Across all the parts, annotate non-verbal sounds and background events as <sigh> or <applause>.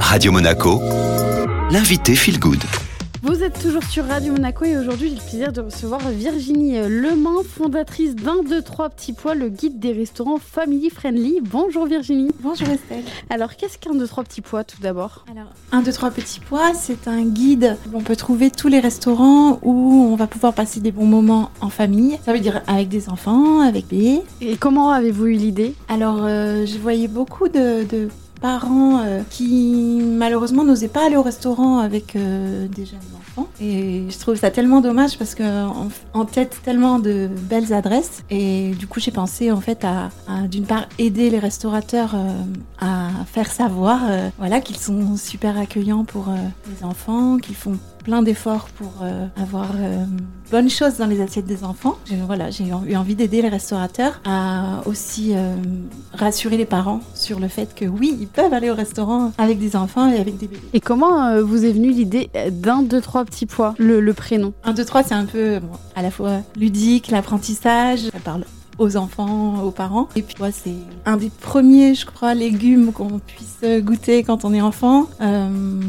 Radio Monaco, l'invité Feel Good. Vous êtes toujours sur Radio Monaco et aujourd'hui j'ai le plaisir de recevoir Virginie Lemain, fondatrice d'un, deux, trois petits pois, le guide des restaurants family friendly. Bonjour Virginie. Bonjour Estelle. Alors qu'est-ce qu'un, deux, trois petits pois tout d'abord? Alors, un, deux, trois petits pois, c'est un guide où on peut trouver tous les restaurants où on va pouvoir passer des bons moments en famille. Ça veut dire avec des enfants, avec des. Et comment avez-vous eu l'idée? Alors, euh, je voyais beaucoup de, de parents euh, qui malheureusement n'osaient pas aller au restaurant avec euh, des jeunes enfants. Et je trouve ça tellement dommage parce qu'on en tête tellement de belles adresses. Et du coup, j'ai pensé en fait à, d'une part aider les restaurateurs euh, à faire savoir voilà, qu'ils sont super accueillants pour les enfants, qu'ils font plein d'efforts pour euh, avoir euh, bonnes choses dans les assiettes des enfants. J'ai, voilà, j'ai eu envie d'aider les restaurateurs à aussi euh, rassurer les parents sur le fait que oui, ils peuvent aller au restaurant avec des enfants et avec des bébés. Et comment vous est venue l'idée d'un, deux, trois petits pois, le, le prénom? 1, 2, 3, c'est un peu bon, à la fois ludique, l'apprentissage, ça parle aux enfants, aux parents. Et puis, ouais, c'est un des premiers, je crois, légumes qu'on puisse goûter quand on est enfant. Euh,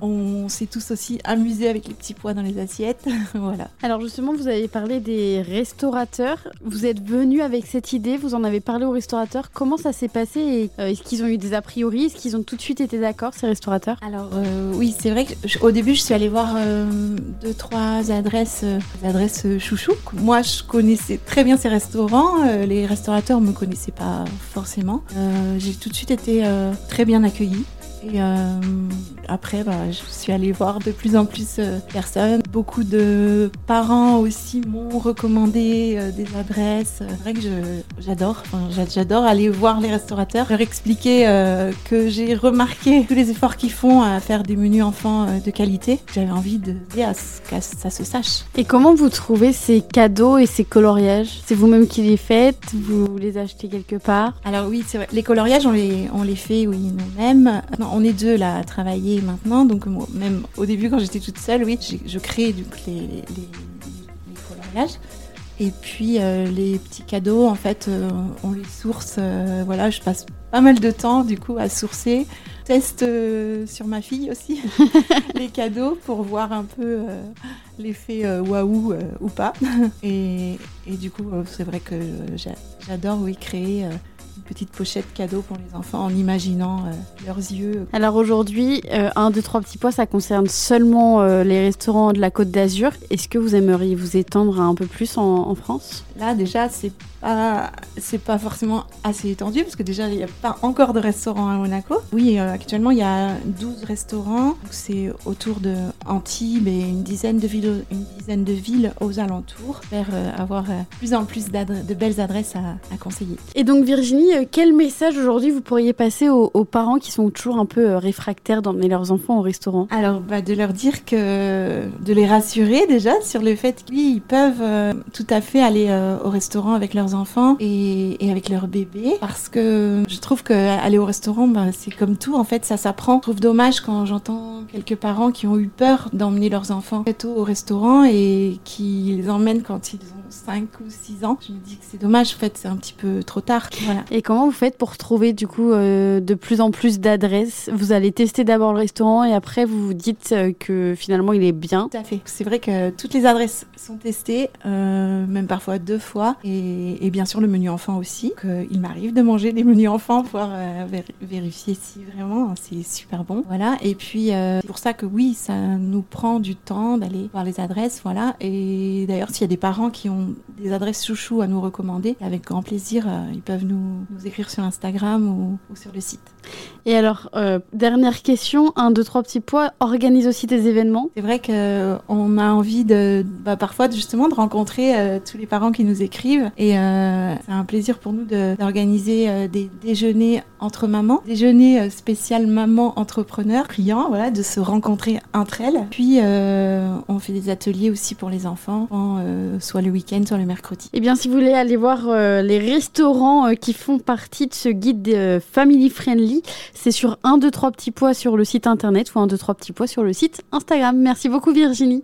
on s'est tous aussi amusés avec les petits pois dans les assiettes. <laughs> voilà. Alors justement, vous avez parlé des restaurateurs. Vous êtes venu avec cette idée, vous en avez parlé aux restaurateurs. Comment ça s'est passé et euh, Est-ce qu'ils ont eu des a priori? Est-ce qu'ils ont tout de suite été d'accord, ces restaurateurs? Alors euh, oui, c'est vrai qu'au début, je suis allée voir euh, deux, trois adresses, euh, adresses chouchou. Moi, je connaissais très bien ces restaurants. Euh, les restaurateurs me connaissaient pas forcément. Euh, J'ai tout de suite été très bien accueillie. Et euh, après, bah, je suis allée voir de plus en plus euh, personnes. Beaucoup de parents aussi m'ont recommandé euh, des adresses. C'est vrai que j'adore. Enfin, j'adore aller voir les restaurateurs, leur expliquer euh, que j'ai remarqué tous les efforts qu'ils font à faire des menus enfants de qualité. J'avais envie de à ce qu'à ça se sache. Et comment vous trouvez ces cadeaux et ces coloriages? C'est vous-même qui les faites? Vous les achetez quelque part? Alors oui, c'est vrai. Les coloriages, on les, on les fait, oui, nous-mêmes. On est deux là à travailler maintenant. Donc moi, même au début, quand j'étais toute seule, oui, je crée les, les, les- les coloriages. Et puis euh, les petits cadeaux, en fait, euh, on les source. euh, voilà, je passe pas mal de temps du coup à sourcer. Teste euh, sur ma fille aussi <laughs> les cadeaux pour voir un peu euh, l'effet euh, waouh euh, ou pas. Et, et du coup, c'est vrai que j'a- j'adore oui créer une petite pochette cadeau pour les enfants en imaginant leurs yeux. Alors aujourd'hui, un, deux, trois petits pois, ça concerne seulement les restaurants de la Côte d'Azur. Est-ce que vous aimeriez vous étendre un peu plus en, en France? Là déjà, c'est pas c'est pas forcément assez étendu parce que déjà il n'y a pas encore de restaurants à Monaco. Oui, euh, actuellement il y a 12 restaurants. C'est autour de Antibes et une dizaine de villes une dizaine de villes aux alentours. Faire euh, avoir euh, plus en plus de belles adresses à, à conseiller. Et donc Virginie, quel message aujourd'hui vous pourriez passer aux, aux parents qui sont toujours un peu réfractaires d'emmener leurs enfants au restaurant? Alors, bah, de leur dire que. de les rassurer déjà sur le fait qu'ils peuvent tout à fait aller au restaurant avec leurs enfants et, et avec leur bébé. Parce que je trouve que aller au restaurant, bah, c'est comme tout, en fait, ça s'apprend. Je trouve dommage quand j'entends quelques parents qui ont eu peur d'emmener leurs enfants très tôt au restaurant et qui les emmènent quand ils ont 5 ou 6 ans. Je me dis que c'est dommage, en fait, c'est un petit peu trop tard. Voilà. Et comment vous faites pour trouver du coup euh, de plus en plus d'adresses? Vous allez tester d'abord le restaurant et après vous vous dites euh, que finalement il est bien. Tout à fait. C'est vrai que toutes les adresses sont testées, euh, même parfois deux fois, et, et bien sûr le menu enfant aussi. Il m'arrive de manger des menus enfants pour euh, vér- vérifier si vraiment c'est super bon. Voilà. Et puis euh, c'est pour ça que oui, ça nous prend du temps d'aller voir les adresses. Voilà. Et d'ailleurs, s'il y a des parents qui ont des adresses chouchou à nous recommander, avec grand plaisir, euh, ils peuvent nous, écrire sur Instagram ou sur le site. Et alors, euh, dernière question, un, deux, trois petits pois organise aussi des événements. C'est vrai qu'on a envie de, bah, parfois justement de rencontrer euh, tous les parents qui nous écrivent et euh, c'est un plaisir pour nous d'organiser euh, des déjeuners entre mamans, déjeuner euh, spécial maman entrepreneur, client, voilà, de se rencontrer entre elles. Puis euh, on fait des ateliers aussi pour les enfants, euh, soit le week-end, soit le mercredi. Eh bien, si vous voulez aller voir euh, les restaurants euh, qui font partie de ce guide euh, Family Friendly, c'est sur 1, 2, 3 petits pois sur le site internet ou 1, 2, 3 petits pois sur le site Instagram. Merci beaucoup Virginie.